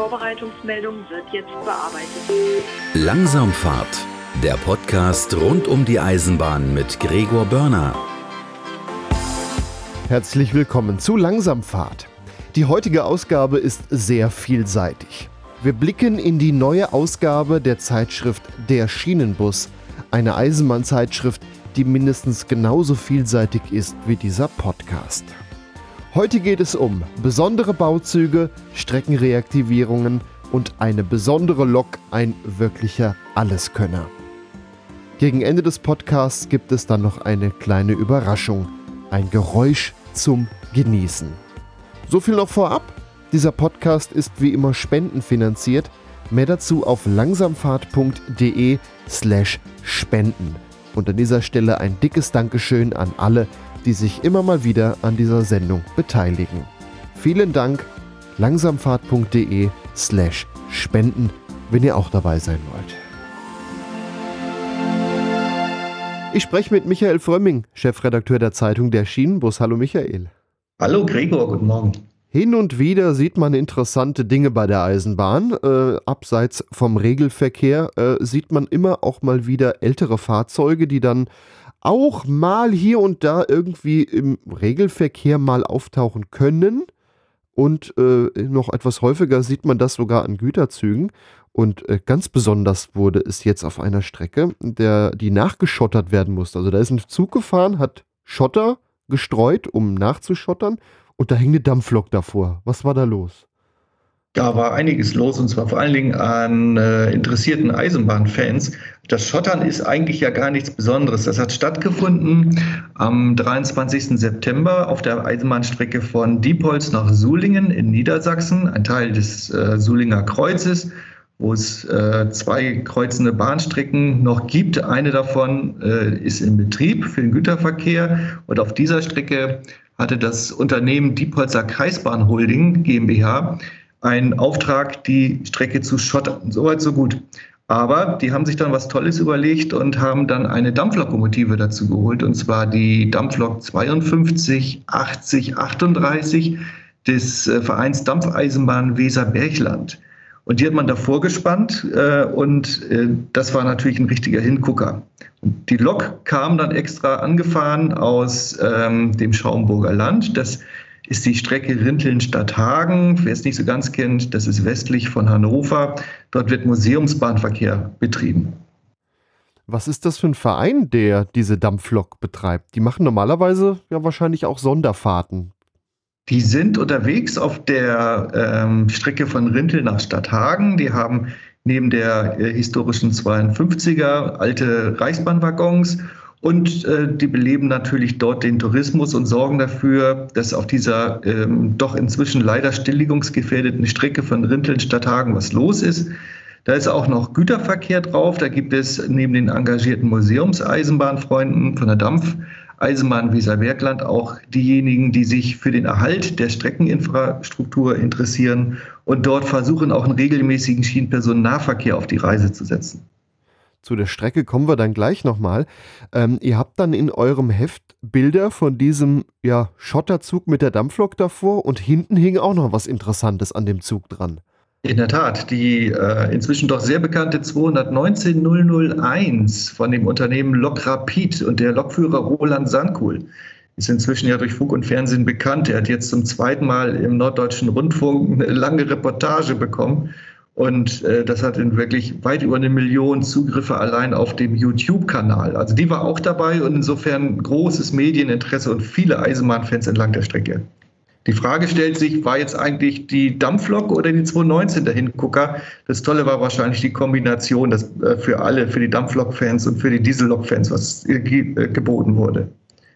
Vorbereitungsmeldung wird jetzt bearbeitet. Langsamfahrt, der Podcast rund um die Eisenbahn mit Gregor Börner. Herzlich willkommen zu Langsamfahrt. Die heutige Ausgabe ist sehr vielseitig. Wir blicken in die neue Ausgabe der Zeitschrift Der Schienenbus, eine Eisenbahnzeitschrift, die mindestens genauso vielseitig ist wie dieser Podcast. Heute geht es um besondere Bauzüge, Streckenreaktivierungen und eine besondere Lok, ein wirklicher Alleskönner. Gegen Ende des Podcasts gibt es dann noch eine kleine Überraschung, ein Geräusch zum Genießen. So viel noch vorab. Dieser Podcast ist wie immer spendenfinanziert. Mehr dazu auf langsamfahrt.de slash spenden. Und an dieser Stelle ein dickes Dankeschön an alle, sich immer mal wieder an dieser Sendung beteiligen. Vielen Dank, langsamfahrt.de slash spenden, wenn ihr auch dabei sein wollt. Ich spreche mit Michael Frömming, Chefredakteur der Zeitung Der Schienenbus. Hallo Michael. Hallo Gregor, guten Morgen. Hin und wieder sieht man interessante Dinge bei der Eisenbahn. Äh, abseits vom Regelverkehr äh, sieht man immer auch mal wieder ältere Fahrzeuge, die dann auch mal hier und da irgendwie im Regelverkehr mal auftauchen können. Und äh, noch etwas häufiger sieht man das sogar an Güterzügen. Und äh, ganz besonders wurde es jetzt auf einer Strecke, der, die nachgeschottert werden musste. Also da ist ein Zug gefahren, hat Schotter gestreut, um nachzuschottern. Und da hing eine Dampflok davor. Was war da los? Da war einiges los und zwar vor allen Dingen an äh, interessierten Eisenbahnfans. Das Schottern ist eigentlich ja gar nichts Besonderes. Das hat stattgefunden am 23. September auf der Eisenbahnstrecke von Diepholz nach Sulingen in Niedersachsen, ein Teil des äh, Sulinger Kreuzes, wo es äh, zwei kreuzende Bahnstrecken noch gibt. Eine davon äh, ist in Betrieb für den Güterverkehr und auf dieser Strecke hatte das Unternehmen Diepholzer Kreisbahn Holding GmbH einen Auftrag, die Strecke zu schottern. Soweit, so gut. Aber die haben sich dann was Tolles überlegt und haben dann eine Dampflokomotive dazu geholt, und zwar die Dampflok 52 80 38 des äh, Vereins Dampfeisenbahn Weser-Bergland. Und die hat man davor gespannt äh, und äh, das war natürlich ein richtiger Hingucker. Und die Lok kam dann extra angefahren aus ähm, dem Schaumburger Land. Das ist die Strecke Rinteln-Stadthagen. Wer es nicht so ganz kennt, das ist westlich von Hannover. Dort wird Museumsbahnverkehr betrieben. Was ist das für ein Verein, der diese Dampflok betreibt? Die machen normalerweise ja wahrscheinlich auch Sonderfahrten. Die sind unterwegs auf der ähm, Strecke von Rintel nach Stadthagen. Die haben neben der äh, historischen 52er alte Reichsbahnwaggons und äh, die beleben natürlich dort den Tourismus und sorgen dafür, dass auf dieser ähm, doch inzwischen leider stilllegungsgefährdeten Strecke von Rinteln Stadthagen was los ist. Da ist auch noch Güterverkehr drauf. Da gibt es neben den engagierten Museumseisenbahnfreunden von der Dampfeisenbahn Weser-Werkland auch diejenigen, die sich für den Erhalt der Streckeninfrastruktur interessieren und dort versuchen, auch einen regelmäßigen Schienenpersonennahverkehr auf die Reise zu setzen. Zu der Strecke kommen wir dann gleich nochmal. Ähm, ihr habt dann in eurem Heft Bilder von diesem ja, Schotterzug mit der Dampflok davor und hinten hing auch noch was Interessantes an dem Zug dran. In der Tat, die äh, inzwischen doch sehr bekannte 219 001 von dem Unternehmen Lok Rapid und der Lokführer Roland Sandkuhl ist inzwischen ja durch Funk und Fernsehen bekannt. Er hat jetzt zum zweiten Mal im Norddeutschen Rundfunk eine lange Reportage bekommen und äh, das hat wirklich weit über eine Million Zugriffe allein auf dem YouTube-Kanal. Also die war auch dabei und insofern großes Medieninteresse und viele Eisenbahnfans entlang der Strecke. Die Frage stellt sich, war jetzt eigentlich die Dampflok oder die 219 der Hingucker? Das Tolle war wahrscheinlich die Kombination, dass äh, für alle, für die Dampflok-Fans und für die Diesellok-Fans was äh, geboten wurde.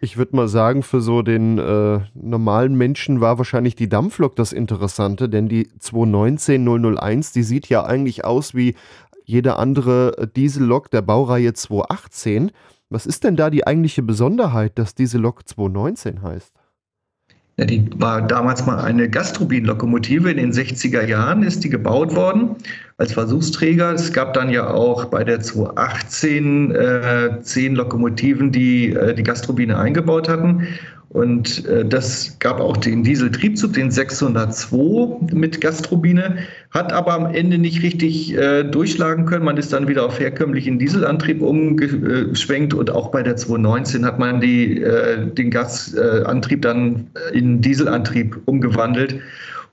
Ich würde mal sagen, für so den äh, normalen Menschen war wahrscheinlich die Dampflok das Interessante, denn die 219 001, die sieht ja eigentlich aus wie jede andere Diesellok der Baureihe 218. Was ist denn da die eigentliche Besonderheit, dass diese Lok 219 heißt? Ja, die war damals mal eine Gasturbinenlokomotive. In den 60er Jahren ist die gebaut worden als Versuchsträger. Es gab dann ja auch bei der 218 äh, zehn Lokomotiven, die äh, die Gasturbine eingebaut hatten. Und äh, das gab auch den Dieseltriebzug, den 602 mit Gasturbine, hat aber am Ende nicht richtig äh, durchschlagen können. Man ist dann wieder auf herkömmlichen Dieselantrieb umgeschwenkt und auch bei der 219 hat man die, äh, den Gasantrieb dann in Dieselantrieb umgewandelt.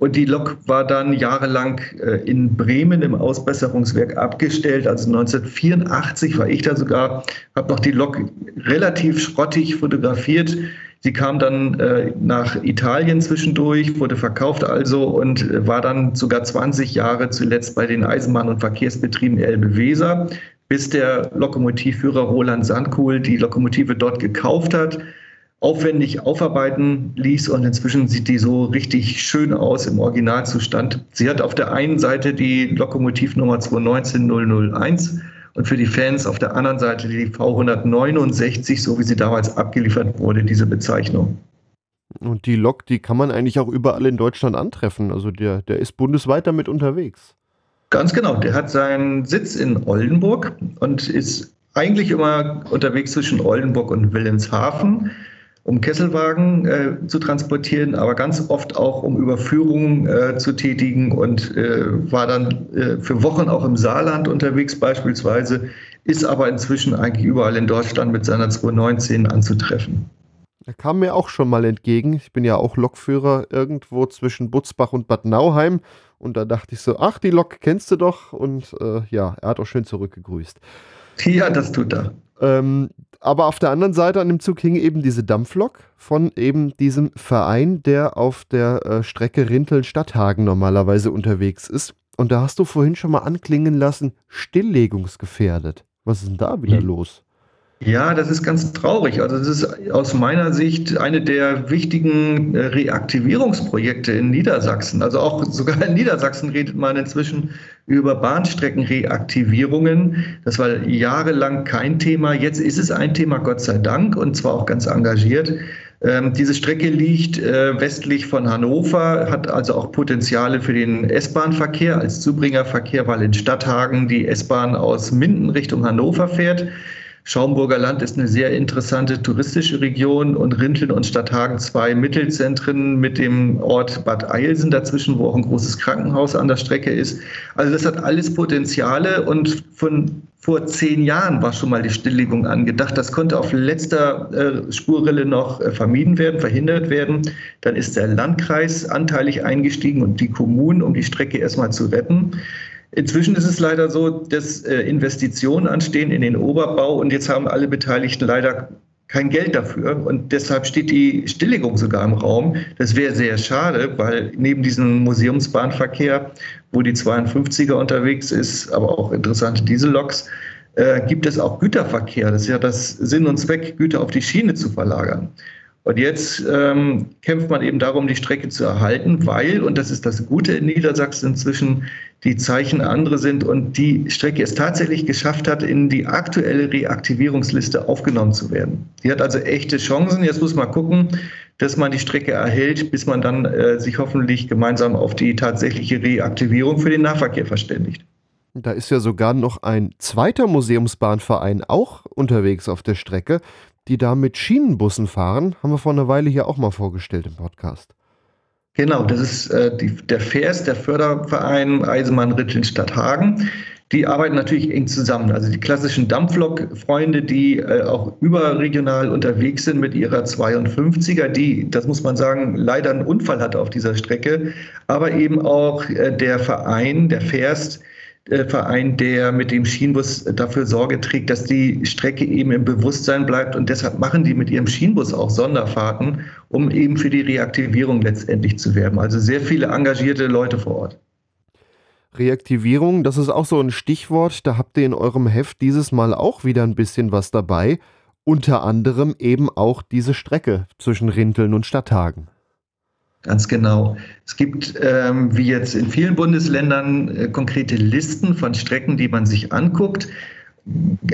Und die Lok war dann jahrelang äh, in Bremen im Ausbesserungswerk abgestellt. Also 1984 war ich da sogar, habe noch die Lok relativ schrottig fotografiert. Sie kam dann äh, nach Italien zwischendurch, wurde verkauft also und äh, war dann sogar 20 Jahre zuletzt bei den Eisenbahn- und Verkehrsbetrieben Elbe-Weser, bis der Lokomotivführer Roland Sandkuhl die Lokomotive dort gekauft hat aufwendig aufarbeiten ließ und inzwischen sieht die so richtig schön aus im Originalzustand. Sie hat auf der einen Seite die Lokomotivnummer 219001 und für die Fans auf der anderen Seite die V169, so wie sie damals abgeliefert wurde, diese Bezeichnung. Und die Lok, die kann man eigentlich auch überall in Deutschland antreffen. Also der, der ist bundesweit damit unterwegs. Ganz genau. Der hat seinen Sitz in Oldenburg und ist eigentlich immer unterwegs zwischen Oldenburg und Wilhelmshaven um Kesselwagen äh, zu transportieren, aber ganz oft auch um Überführungen äh, zu tätigen und äh, war dann äh, für Wochen auch im Saarland unterwegs beispielsweise, ist aber inzwischen eigentlich überall in Deutschland mit seiner 219 anzutreffen. Er kam mir auch schon mal entgegen. Ich bin ja auch Lokführer irgendwo zwischen Butzbach und Bad Nauheim. Und da dachte ich so, ach, die Lok kennst du doch. Und äh, ja, er hat auch schön zurückgegrüßt. Ja, das tut er. Ähm, aber auf der anderen Seite an dem Zug hing eben diese Dampflok von eben diesem Verein, der auf der äh, Strecke Rinteln-Stadthagen normalerweise unterwegs ist. Und da hast du vorhin schon mal anklingen lassen, stilllegungsgefährdet. Was ist denn da wieder hm. los? Ja, das ist ganz traurig. Also das ist aus meiner Sicht eine der wichtigen äh, Reaktivierungsprojekte in Niedersachsen. Also auch sogar in Niedersachsen redet man inzwischen über Bahnstreckenreaktivierungen. Das war jahrelang kein Thema. Jetzt ist es ein Thema, Gott sei Dank, und zwar auch ganz engagiert. Ähm, diese Strecke liegt äh, westlich von Hannover, hat also auch Potenziale für den S-Bahn-Verkehr als Zubringerverkehr, weil in Stadthagen die S-Bahn aus Minden Richtung Hannover fährt. Schaumburger Land ist eine sehr interessante touristische Region und Rinteln und Stadthagen zwei Mittelzentren mit dem Ort Bad Eilsen dazwischen, wo auch ein großes Krankenhaus an der Strecke ist. Also das hat alles Potenziale und von vor zehn Jahren war schon mal die Stilllegung angedacht. Das konnte auf letzter äh, Spurrille noch äh, vermieden werden, verhindert werden. Dann ist der Landkreis anteilig eingestiegen und die Kommunen, um die Strecke erstmal zu retten. Inzwischen ist es leider so, dass äh, Investitionen anstehen in den Oberbau und jetzt haben alle Beteiligten leider kein Geld dafür und deshalb steht die Stilllegung sogar im Raum. Das wäre sehr schade, weil neben diesem Museumsbahnverkehr, wo die 52er unterwegs ist, aber auch interessante Dieselloks, äh, gibt es auch Güterverkehr. Das ist ja das Sinn und Zweck, Güter auf die Schiene zu verlagern. Und jetzt ähm, kämpft man eben darum, die Strecke zu erhalten, weil, und das ist das Gute in Niedersachsen inzwischen, die Zeichen andere sind und die Strecke es tatsächlich geschafft hat, in die aktuelle Reaktivierungsliste aufgenommen zu werden. Die hat also echte Chancen. Jetzt muss man gucken, dass man die Strecke erhält, bis man dann äh, sich hoffentlich gemeinsam auf die tatsächliche Reaktivierung für den Nahverkehr verständigt. Da ist ja sogar noch ein zweiter Museumsbahnverein auch unterwegs auf der Strecke die da mit Schienenbussen fahren, haben wir vor einer Weile hier auch mal vorgestellt im Podcast. Genau, das ist äh, die, der FERS, der Förderverein Eisenbahn Ritteln Stadthagen. Die arbeiten natürlich eng zusammen. Also die klassischen Dampflok-Freunde, die äh, auch überregional unterwegs sind mit ihrer 52er, die, das muss man sagen, leider einen Unfall hatte auf dieser Strecke. Aber eben auch äh, der Verein, der FERS, Verein, der mit dem Schienenbus dafür Sorge trägt, dass die Strecke eben im Bewusstsein bleibt. Und deshalb machen die mit ihrem Schienenbus auch Sonderfahrten, um eben für die Reaktivierung letztendlich zu werben. Also sehr viele engagierte Leute vor Ort. Reaktivierung, das ist auch so ein Stichwort. Da habt ihr in eurem Heft dieses Mal auch wieder ein bisschen was dabei. Unter anderem eben auch diese Strecke zwischen Rinteln und Stadthagen. Ganz genau. Es gibt, ähm, wie jetzt in vielen Bundesländern, äh, konkrete Listen von Strecken, die man sich anguckt.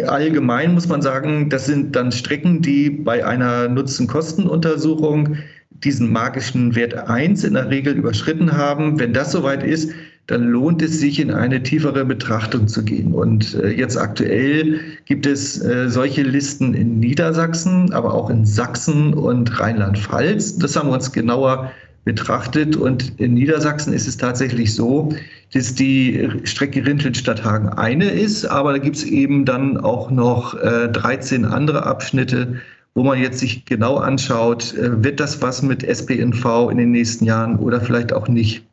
Allgemein muss man sagen, das sind dann Strecken, die bei einer Nutzen-Kosten-Untersuchung diesen magischen Wert 1 in der Regel überschritten haben. Wenn das soweit ist, dann lohnt es sich, in eine tiefere Betrachtung zu gehen. Und äh, jetzt aktuell gibt es äh, solche Listen in Niedersachsen, aber auch in Sachsen und Rheinland-Pfalz. Das haben wir uns genauer betrachtet. Und in Niedersachsen ist es tatsächlich so, dass die Strecke Rinteln-Stadthagen eine ist, aber da gibt es eben dann auch noch äh, 13 andere Abschnitte, wo man jetzt sich genau anschaut, äh, wird das was mit SPNV in den nächsten Jahren oder vielleicht auch nicht.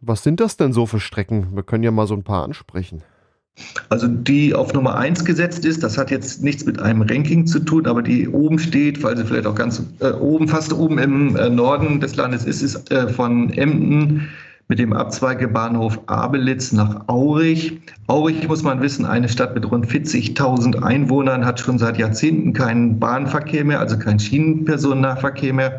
Was sind das denn so für Strecken? Wir können ja mal so ein paar ansprechen. Also die auf Nummer 1 gesetzt ist, das hat jetzt nichts mit einem Ranking zu tun, aber die oben steht, weil sie vielleicht auch ganz äh, oben, fast oben im äh, Norden des Landes ist, ist äh, von Emden mit dem Abzweigebahnhof Abelitz nach Aurich. Aurich muss man wissen, eine Stadt mit rund 40.000 Einwohnern hat schon seit Jahrzehnten keinen Bahnverkehr mehr, also keinen Schienenpersonennahverkehr mehr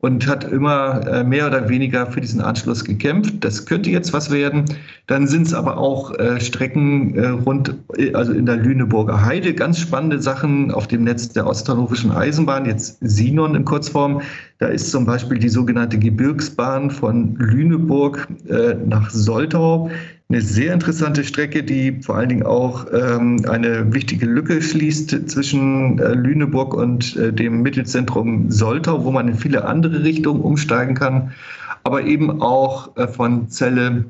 und hat immer äh, mehr oder weniger für diesen Anschluss gekämpft. Das könnte jetzt was werden. Dann sind es aber auch äh, Strecken äh, rund, also in der Lüneburger Heide, ganz spannende Sachen auf dem Netz der Osthannovischen Eisenbahn, jetzt Sinon in Kurzform. Da ist zum Beispiel die sogenannte Gebirgsbahn von Lüneburg nach Soltau. Eine sehr interessante Strecke, die vor allen Dingen auch ähm, eine wichtige Lücke schließt zwischen äh, Lüneburg und äh, dem Mittelzentrum Soltau, wo man in viele andere Richtungen umsteigen kann, aber eben auch äh, von Celle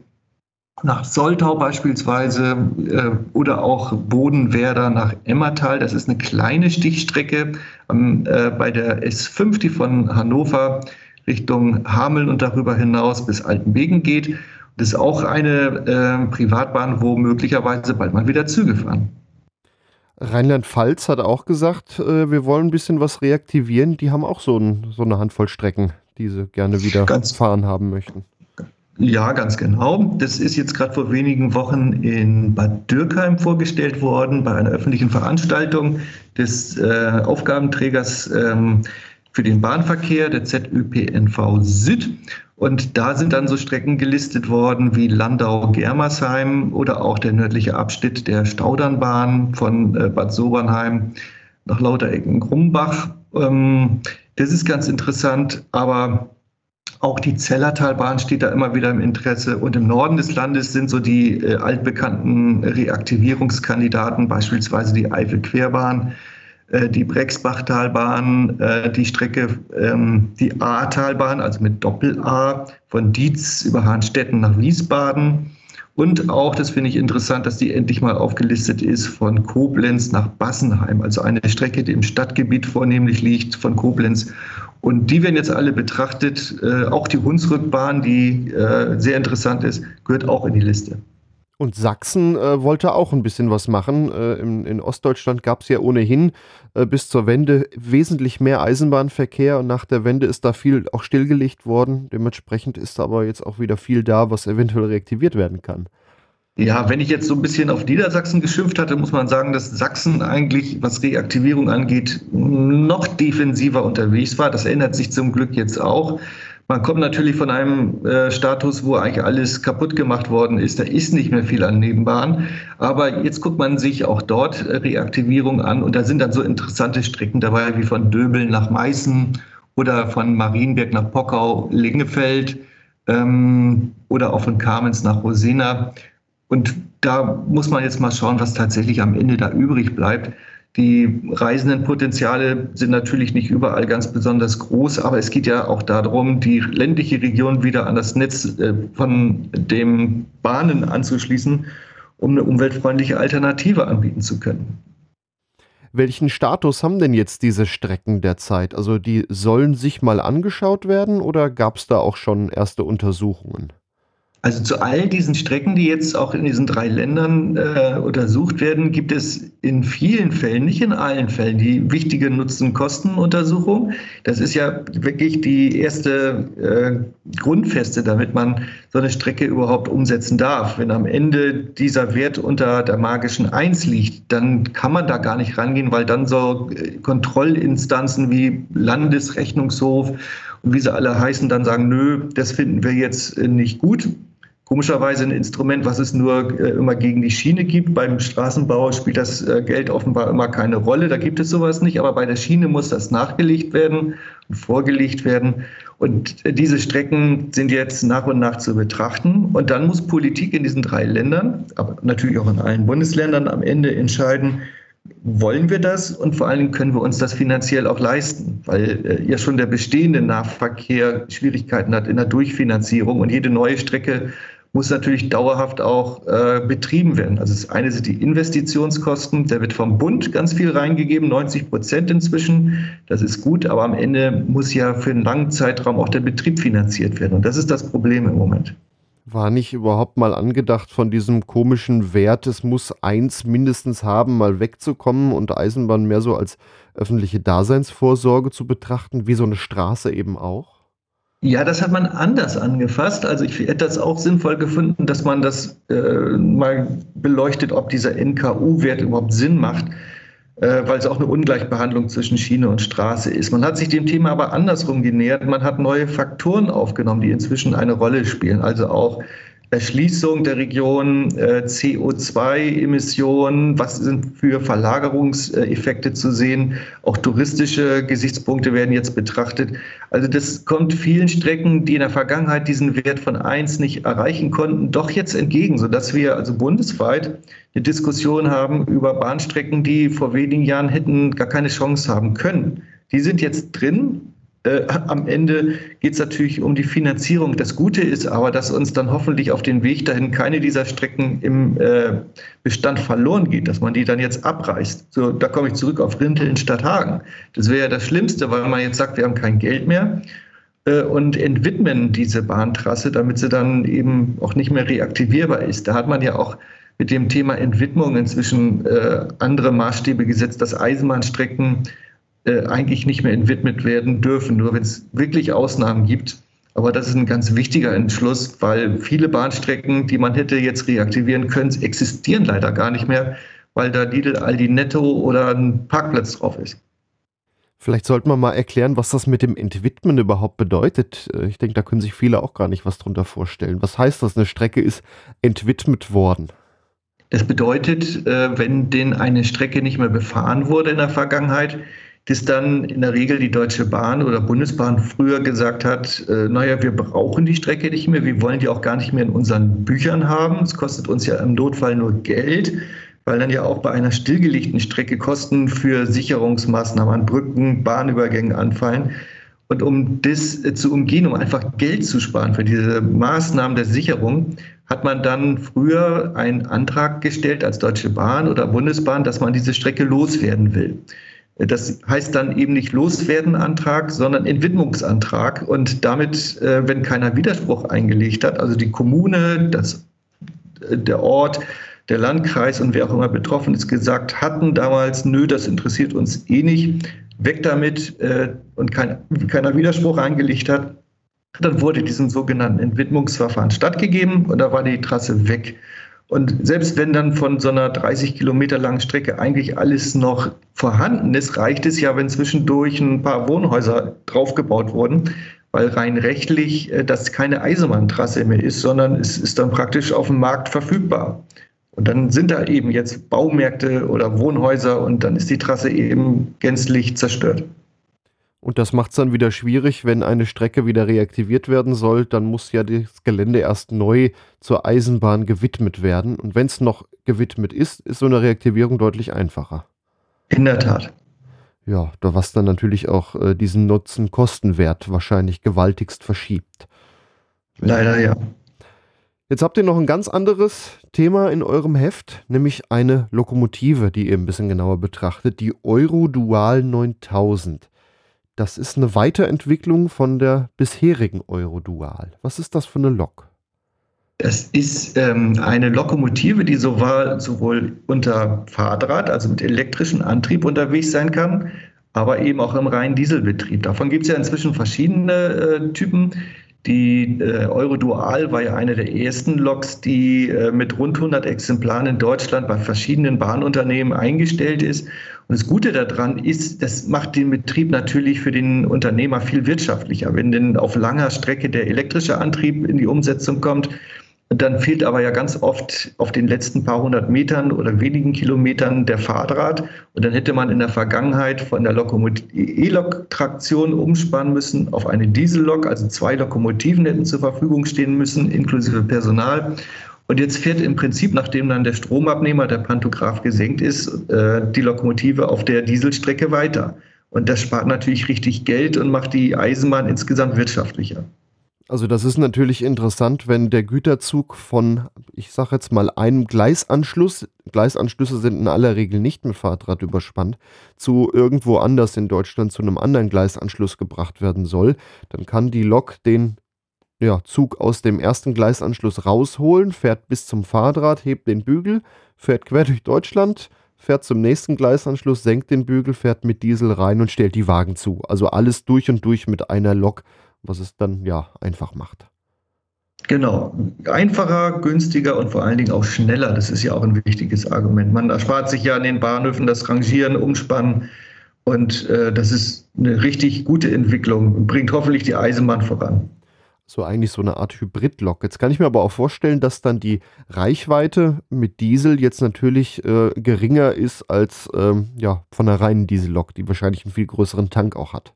nach Soltau beispielsweise äh, oder auch Bodenwerder nach Emmertal. Das ist eine kleine Stichstrecke ähm, äh, bei der S5, die von Hannover Richtung Hameln und darüber hinaus bis Altenbeken geht. Das ist auch eine äh, Privatbahn, wo möglicherweise bald mal wieder Züge fahren. Rheinland-Pfalz hat auch gesagt, äh, wir wollen ein bisschen was reaktivieren. Die haben auch so, ein, so eine Handvoll Strecken, die sie gerne wieder ganz, fahren haben möchten. Ja, ganz genau. Das ist jetzt gerade vor wenigen Wochen in Bad Dürkheim vorgestellt worden bei einer öffentlichen Veranstaltung des äh, Aufgabenträgers ähm, für den Bahnverkehr, der ZÖPNV Süd. Und da sind dann so Strecken gelistet worden wie Landau-Germersheim oder auch der nördliche Abschnitt der Staudernbahn von äh, Bad Sobernheim nach Lauterecken-Grumbach. Ähm, das ist ganz interessant, aber auch die Zellertalbahn steht da immer wieder im Interesse. Und im Norden des Landes sind so die äh, altbekannten Reaktivierungskandidaten, beispielsweise die Eifel-Querbahn, äh, die Brexbachtalbahn, äh, die Strecke, ähm, die A-Talbahn, also mit Doppel-A von Dietz über Hahnstetten nach Wiesbaden. Und auch, das finde ich interessant, dass die endlich mal aufgelistet ist von Koblenz nach Bassenheim, also eine Strecke, die im Stadtgebiet vornehmlich liegt von Koblenz. Und die werden jetzt alle betrachtet. Äh, auch die Hunsrückbahn, die sehr interessant ist, gehört auch in die Liste. Und Sachsen äh, wollte auch ein bisschen was machen. Äh, in, in, Ostdeutschland gab es ja ohnehin äh, bis zur Wende wesentlich mehr Eisenbahnverkehr und nach der Wende ist da viel auch stillgelegt worden. Dementsprechend ist aber jetzt auch wieder viel da, was eventuell reaktiviert werden kann. Ja, wenn ich jetzt so ein bisschen auf Niedersachsen geschimpft hatte, muss man sagen, dass Sachsen eigentlich, was Reaktivierung angeht, noch defensiver unterwegs war. Das ändert sich zum Glück jetzt auch. Man kommt natürlich von einem äh, Status, wo eigentlich alles kaputt gemacht worden ist. Da ist nicht mehr viel an Nebenbahn. Aber jetzt guckt man sich auch dort äh, Reaktivierung an und da sind dann so interessante Strecken dabei wie von Döbeln nach Meißen oder von Marienberg nach Pockau, Lingefeld ähm, oder auch von Kamenz nach Rosena. Und da muss man jetzt mal schauen, was tatsächlich am Ende da übrig bleibt. Die Reisendenpotenziale sind natürlich nicht überall ganz besonders groß, aber es geht ja auch darum, die ländliche Region wieder an das Netz äh, von den Bahnen anzuschließen, um eine umweltfreundliche Alternative anbieten zu können. Welchen Status haben denn jetzt diese Strecken derzeit? Also die sollen sich mal angeschaut werden oder gab es da auch schon erste Untersuchungen? Also zu all diesen Strecken, die jetzt auch in diesen drei Ländern äh, untersucht werden, gibt es in vielen Fällen, nicht in allen Fällen, die wichtige Nutzen-Kosten-Untersuchung. Das ist ja wirklich die erste äh, Grundfeste, damit man so eine Strecke überhaupt umsetzen darf. Wenn am Ende dieser Wert unter der magischen Eins liegt, dann kann man da gar nicht rangehen, weil dann so äh, Kontrollinstanzen wie Landesrechnungshof und wie sie alle heißen, dann sagen, nö, das finden wir jetzt äh, nicht gut komischerweise ein Instrument, was es nur äh, immer gegen die Schiene gibt. Beim Straßenbau spielt das äh, Geld offenbar immer keine Rolle. Da gibt es sowas nicht. Aber bei der Schiene muss das nachgelegt werden. vorgelegt werden. Und diese Strecken sind jetzt nach und nach zu betrachten. Und dann muss Politik in diesen drei Ländern, aber natürlich auch in allen Bundesländern am Ende entscheiden, wollen wir das und vor allen Dingen können wir uns das finanziell auch leisten, weil äh, ja schon der bestehende Nahverkehr Schwierigkeiten hat in der Durchfinanzierung und jede neue Strecke muss natürlich dauerhaft auch äh, betrieben werden. Also das eine sind die Investitionskosten, da wird vom Bund ganz viel reingegeben, 90 Prozent inzwischen. Das ist gut, aber am Ende muss ja für einen langen Zeitraum auch der Betrieb finanziert werden. Und das ist das Problem im Moment. War nicht überhaupt mal angedacht, von diesem komischen Wert, es muss eins mindestens haben, mal wegzukommen und Eisenbahn mehr so als öffentliche Daseinsvorsorge zu betrachten, wie so eine Straße eben auch? Ja, das hat man anders angefasst. Also ich hätte das auch sinnvoll gefunden, dass man das äh, mal beleuchtet, ob dieser NKU-Wert überhaupt Sinn macht, äh, weil es auch eine Ungleichbehandlung zwischen Schiene und Straße ist. Man hat sich dem Thema aber andersrum genähert. Man hat neue Faktoren aufgenommen, die inzwischen eine Rolle spielen. Also auch Erschließung der Region, äh, CO2-Emissionen, was sind für Verlagerungseffekte zu sehen. Auch touristische Gesichtspunkte werden jetzt betrachtet. Also das kommt vielen Strecken, die in der Vergangenheit diesen Wert von 1 nicht erreichen konnten, doch jetzt entgegen, sodass wir also bundesweit eine Diskussion haben über Bahnstrecken, die vor wenigen Jahren hätten gar keine Chance haben können. Die sind jetzt drin äh, am Ende geht es natürlich um die Finanzierung. Das Gute ist aber, dass uns dann hoffentlich auf den Weg dahin keine dieser Strecken im äh, Bestand verloren geht, dass man die dann jetzt abreißt. So, da komme ich zurück auf Rintel in Stadthagen. Das wäre ja das Schlimmste, weil man jetzt sagt, wir haben kein Geld mehr äh, und entwidmen diese Bahntrasse, damit sie dann eben auch nicht mehr reaktivierbar ist. Da hat man ja auch mit dem Thema Entwidmung inzwischen äh, andere Maßstäbe gesetzt, dass Eisenbahnstrecken äh, eigentlich nicht mehr entwidmet werden dürfen, nur wenn es wirklich Ausnahmen gibt. Aber das ist ein ganz wichtiger Entschluss, weil viele Bahnstrecken, die man hätte jetzt reaktivieren können, existieren leider gar nicht mehr, weil da Lidl, Aldi Netto oder ein Parkplatz drauf ist. Vielleicht sollten wir mal erklären, was das mit dem Entwidmen überhaupt bedeutet. Äh, ich denke, da können sich viele auch gar nicht was drunter vorstellen. Was heißt das? Eine Strecke ist entwidmet worden. Das bedeutet, äh, wenn denn eine Strecke nicht mehr befahren wurde in der Vergangenheit, dass dann in der Regel die Deutsche Bahn oder Bundesbahn früher gesagt hat, äh, naja, wir brauchen die Strecke nicht mehr, wir wollen die auch gar nicht mehr in unseren Büchern haben. Es kostet uns ja im Notfall nur Geld, weil dann ja auch bei einer stillgelegten Strecke Kosten für Sicherungsmaßnahmen an Brücken, Bahnübergängen anfallen. Und um das äh, zu umgehen, um einfach Geld zu sparen für diese Maßnahmen der Sicherung, hat man dann früher einen Antrag gestellt als Deutsche Bahn oder Bundesbahn, dass man diese Strecke loswerden will. Das heißt dann eben nicht Loswerdenantrag, sondern Entwidmungsantrag. Und damit, äh, wenn keiner Widerspruch eingelegt hat, also die Kommune, das, äh, der Ort, der Landkreis und wer auch immer betroffen ist, gesagt hatten damals, nö, das interessiert uns eh nicht, weg damit äh, und kein, keiner Widerspruch eingelegt hat, dann wurde diesem sogenannten Entwidmungsverfahren stattgegeben und da war die Trasse weg. Und selbst wenn dann von so einer 30 Kilometer langen Strecke eigentlich alles noch vorhanden ist, reicht es ja, wenn zwischendurch ein paar Wohnhäuser draufgebaut wurden, weil rein rechtlich äh, das keine Eisenbahntrasse mehr ist, sondern es ist dann praktisch auf dem Markt verfügbar. Und dann sind da eben jetzt Baumärkte oder Wohnhäuser und dann ist die Trasse eben gänzlich zerstört. Und das macht es dann wieder schwierig, wenn eine Strecke wieder reaktiviert werden soll, dann muss ja das Gelände erst neu zur Eisenbahn gewidmet werden. Und wenn es noch gewidmet ist, ist so eine Reaktivierung deutlich einfacher. In der Tat. Ja, was dann natürlich auch äh, diesen Nutzen-Kostenwert wahrscheinlich gewaltigst verschiebt. Leider ja. Jetzt habt ihr noch ein ganz anderes Thema in eurem Heft, nämlich eine Lokomotive, die ihr ein bisschen genauer betrachtet, die Eurodual 9000. Das ist eine Weiterentwicklung von der bisherigen Eurodual. Was ist das für eine Lok? Das ist ähm, eine Lokomotive, die sowohl, sowohl unter Fahrdraht, also mit elektrischem Antrieb unterwegs sein kann, aber eben auch im reinen Dieselbetrieb. Davon gibt es ja inzwischen verschiedene äh, Typen. Die äh, Eurodual war ja eine der ersten Loks, die äh, mit rund 100 Exemplaren in Deutschland bei verschiedenen Bahnunternehmen eingestellt ist. Und das Gute daran ist, das macht den Betrieb natürlich für den Unternehmer viel wirtschaftlicher. Wenn denn auf langer Strecke der elektrische Antrieb in die Umsetzung kommt, Dann fehlt aber ja ganz oft auf den letzten paar hundert Metern oder wenigen Kilometern der Fahrrad. Und dann hätte man in der Vergangenheit von der E-Lok-Traktion umspannen müssen auf eine Diesellok. Also zwei Lokomotiven hätten zur Verfügung stehen müssen, inklusive Personal. Und jetzt fährt im Prinzip, nachdem dann der Stromabnehmer, der Pantograph gesenkt ist, äh, die Lokomotive auf der Dieselstrecke weiter. Und das spart natürlich richtig Geld und macht die Eisenbahn insgesamt wirtschaftlicher. Also das ist natürlich interessant, wenn der Güterzug von, ich sage jetzt mal, einem Gleisanschluss, Gleisanschlüsse sind in aller Regel nicht mit Fahrrad überspannt, zu irgendwo anders in Deutschland zu einem anderen Gleisanschluss gebracht werden soll, dann kann die Lok den ja, Zug aus dem ersten Gleisanschluss rausholen, fährt bis zum Fahrrad, hebt den Bügel, fährt quer durch Deutschland, fährt zum nächsten Gleisanschluss, senkt den Bügel, fährt mit Diesel rein und stellt die Wagen zu. Also alles durch und durch mit einer Lok was es dann ja einfach macht. Genau, einfacher, günstiger und vor allen Dingen auch schneller. Das ist ja auch ein wichtiges Argument. Man erspart sich ja an den Bahnhöfen das Rangieren, Umspannen und äh, das ist eine richtig gute Entwicklung und bringt hoffentlich die Eisenbahn voran. So eigentlich so eine Art Hybridlok. Jetzt kann ich mir aber auch vorstellen, dass dann die Reichweite mit Diesel jetzt natürlich äh, geringer ist als ähm, ja, von einer reinen Diesellok, die wahrscheinlich einen viel größeren Tank auch hat.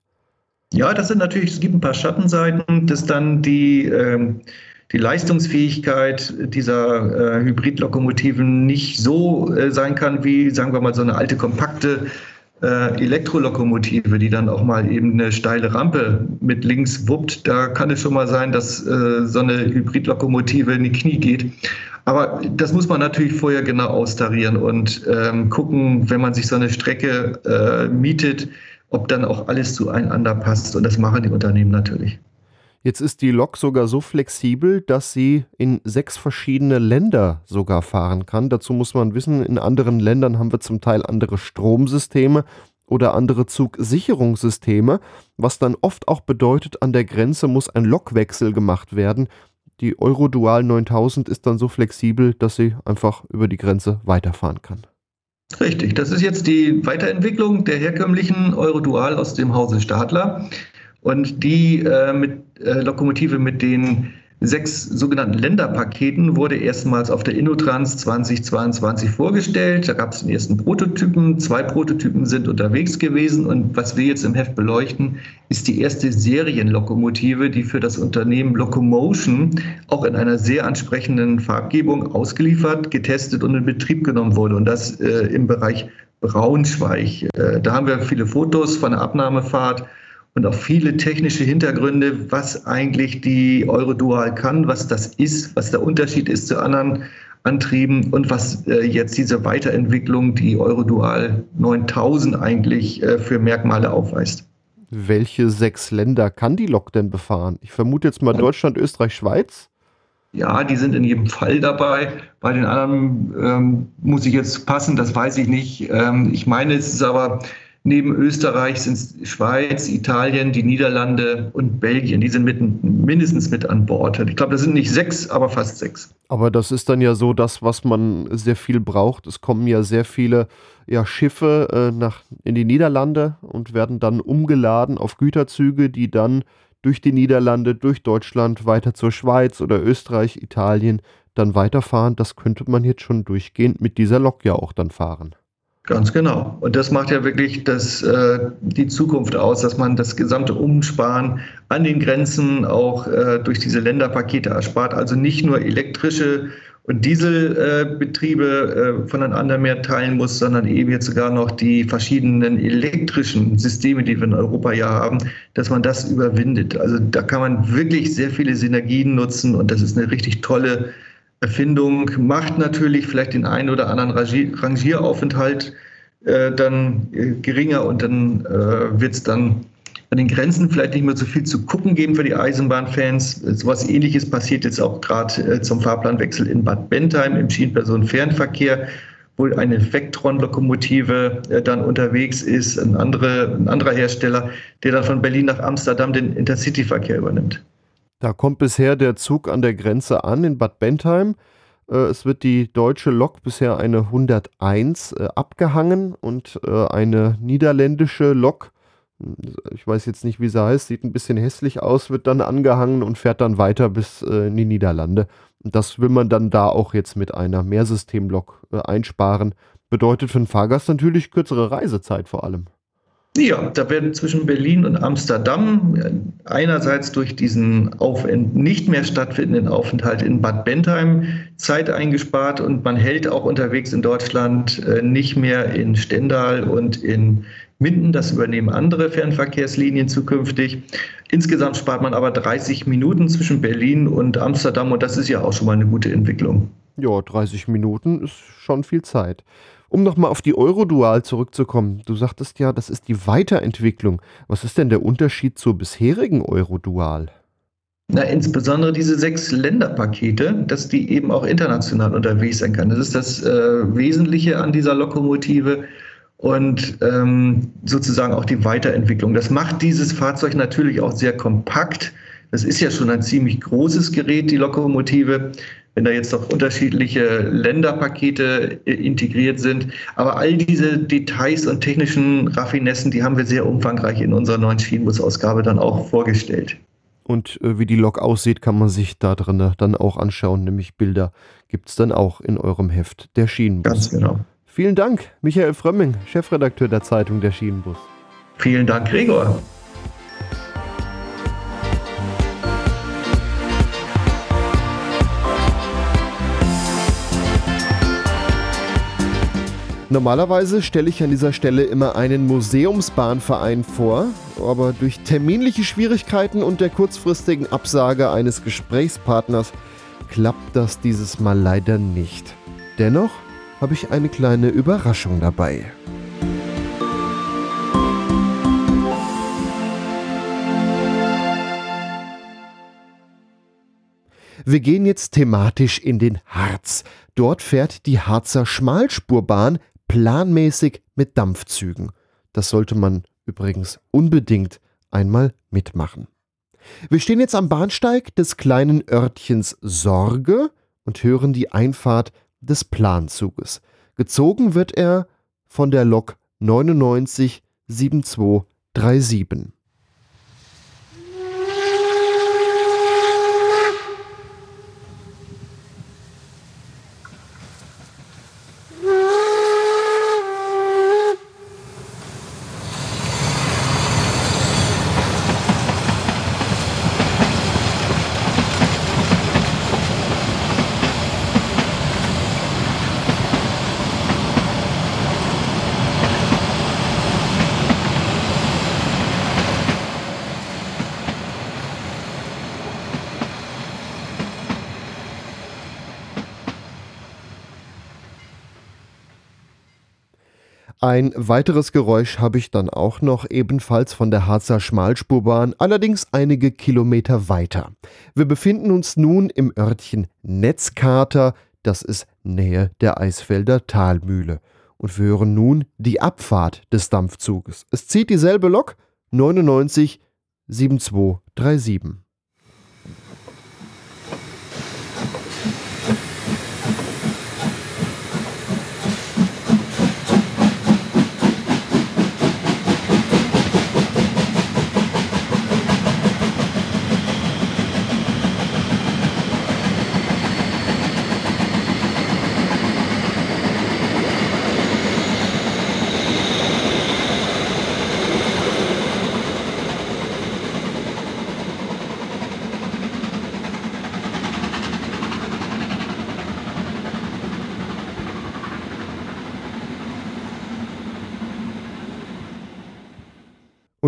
Ja, das sind natürlich, es gibt ein paar Schattenseiten, dass dann die, ähm, die Leistungsfähigkeit dieser äh, Hybridlokomotiven nicht so äh, sein kann wie, sagen wir mal, so eine alte kompakte äh, Elektrolokomotive, die dann auch mal eben eine steile Rampe mit links wuppt. Da kann es schon mal sein, dass äh, so eine Hybridlokomotive in die Knie geht. Aber das muss man natürlich vorher genau austarieren und ähm, gucken, wenn man sich so eine Strecke äh, mietet, ob dann auch alles zueinander passt. Und das machen die Unternehmen natürlich. Jetzt ist die Lok sogar so flexibel, dass sie in sechs verschiedene Länder sogar fahren kann. Dazu muss man wissen, in anderen Ländern haben wir zum Teil andere Stromsysteme oder andere Zugsicherungssysteme, was dann oft auch bedeutet, an der Grenze muss ein Lokwechsel gemacht werden. Die Eurodual 9000 ist dann so flexibel, dass sie einfach über die Grenze weiterfahren kann. Richtig, das ist jetzt die Weiterentwicklung der herkömmlichen Eurodual aus dem Hause Stadler. Und die äh, mit, äh, Lokomotive mit den sechs sogenannten Länderpaketen wurde erstmals auf der Innotrans 2022 vorgestellt. Da gab es den ersten Prototypen. Zwei Prototypen sind unterwegs gewesen. Und was wir jetzt im Heft beleuchten, ist die erste Serienlokomotive, die für das Unternehmen Locomotion auch in einer sehr ansprechenden Farbgebung ausgeliefert, getestet und in Betrieb genommen wurde. Und das äh, im Bereich Braunschweig. Äh, da haben wir viele Fotos von der Abnahmefahrt und auch viele technische Hintergründe, was eigentlich die Eurodual kann, was das ist, was der Unterschied ist zu anderen Antrieben und was äh, jetzt diese Weiterentwicklung, die Eurodual 9000 eigentlich äh, für Merkmale aufweist. Welche sechs Länder kann die Lok denn befahren? Ich vermute jetzt mal Deutschland, Österreich, Schweiz. Ja, die sind in jedem Fall dabei. Bei den anderen ähm, muss ich jetzt passen, das weiß ich nicht. Ähm, ich meine, es ist aber Neben Österreich sind Schweiz, Italien, die Niederlande und Belgien. Die sind mit, mindestens mit an Bord. Ich glaube, das sind nicht sechs, aber fast sechs. Aber das ist dann ja so das, was man sehr viel braucht. Es kommen ja sehr viele ja, Schiffe äh, nach, in die Niederlande und werden dann umgeladen auf Güterzüge, die dann durch die Niederlande, durch Deutschland weiter zur Schweiz oder Österreich, Italien dann weiterfahren. Das könnte man jetzt schon durchgehend mit dieser Lok ja auch dann fahren. Ganz genau. Und das macht ja wirklich das, äh, die Zukunft aus, dass man das gesamte Umsparen an den Grenzen auch äh, durch diese Länderpakete erspart. Also nicht nur elektrische und Dieselbetriebe äh, voneinander mehr teilen muss, sondern eben jetzt sogar noch die verschiedenen elektrischen Systeme, die wir in Europa ja haben, dass man das überwindet. Also da kann man wirklich sehr viele Synergien nutzen und das ist eine richtig tolle Erfindung macht natürlich vielleicht den einen oder anderen Rangieraufenthalt äh, dann äh, geringer und dann äh, wird es dann an den Grenzen vielleicht nicht mehr so viel zu gucken geben für die Eisenbahnfans. So etwas ähnliches passiert jetzt auch gerade äh, zum Fahrplanwechsel in Bad Bentheim im Schienenpersonenfernverkehr, wo eine Vectron-Lokomotive äh, dann unterwegs ist, ein, andere, ein anderer Hersteller, der dann von Berlin nach Amsterdam den Intercity-Verkehr übernimmt. Da kommt bisher der Zug an der Grenze an in Bad Bentheim. Äh, es wird die deutsche Lok bisher eine 101 äh, abgehangen und äh, eine niederländische Lok Ich weiß jetzt nicht, wie sie heißt, sieht ein bisschen hässlich aus, wird dann angehangen und fährt dann weiter bis in die Niederlande. Das will man dann da auch jetzt mit einer Mehrsystemlok einsparen. Bedeutet für den Fahrgast natürlich kürzere Reisezeit vor allem. Ja, da werden zwischen Berlin und Amsterdam äh, einerseits durch diesen Aufend nicht mehr stattfindenden Aufenthalt in Bad Bentheim Zeit eingespart und man hält auch unterwegs in Deutschland äh, nicht mehr in Stendal und in Minden. Das übernehmen andere Fernverkehrslinien zukünftig. Insgesamt spart man aber 30 Minuten zwischen Berlin und Amsterdam und das ist ja auch schon mal eine gute Entwicklung. Ja, 30 Minuten ist schon viel Zeit. Um nochmal auf die Eurodual zurückzukommen, du sagtest ja, das ist die Weiterentwicklung. Was ist denn der Unterschied zur bisherigen Eurodual? Na, insbesondere diese sechs Länderpakete, dass die eben auch international unterwegs sein kann. Das ist das äh, Wesentliche an dieser Lokomotive und ähm, sozusagen auch die Weiterentwicklung. Das macht dieses Fahrzeug natürlich auch sehr kompakt. Das ist ja schon ein ziemlich großes Gerät, die Lokomotive wenn da jetzt noch unterschiedliche Länderpakete äh, integriert sind. Aber all diese Details und technischen Raffinessen, die haben wir sehr umfangreich in unserer neuen Schienenbusausgabe dann auch vorgestellt. Und äh, wie die Lok aussieht, kann man sich da drin dann auch anschauen, nämlich Bilder gibt es dann auch in eurem Heft der Schienenbus. Ganz genau. Vielen Dank, Michael Frömming, Chefredakteur der Zeitung Der Schienenbus. Vielen Dank, Gregor. Normalerweise stelle ich an dieser Stelle immer einen Museumsbahnverein vor, aber durch terminliche Schwierigkeiten und der kurzfristigen Absage eines Gesprächspartners klappt das dieses Mal leider nicht. Dennoch habe ich eine kleine Überraschung dabei. Wir gehen jetzt thematisch in den Harz. Dort fährt die Harzer Schmalspurbahn planmäßig mit Dampfzügen. Das sollte man übrigens unbedingt einmal mitmachen. Wir stehen jetzt am Bahnsteig des kleinen Örtchens Sorge und hören die Einfahrt des Planzuges. Gezogen wird er von der Lok 99 7237. Ein weiteres Geräusch habe ich dann auch noch ebenfalls von der Harzer Schmalspurbahn, allerdings einige Kilometer weiter. Wir befinden uns nun im Örtchen Netzkater, das ist Nähe der Eisfelder Talmühle. Und wir hören nun die Abfahrt des Dampfzuges. Es zieht dieselbe Lok 99 7237.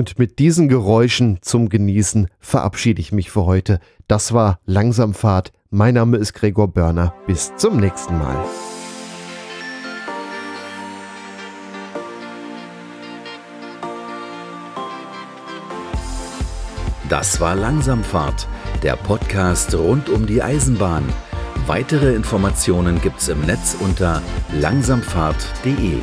Und mit diesen Geräuschen zum Genießen verabschiede ich mich für heute. Das war Langsamfahrt. Mein Name ist Gregor Börner. Bis zum nächsten Mal. Das war Langsamfahrt, der Podcast rund um die Eisenbahn. Weitere Informationen gibt's im Netz unter langsamfahrt.de.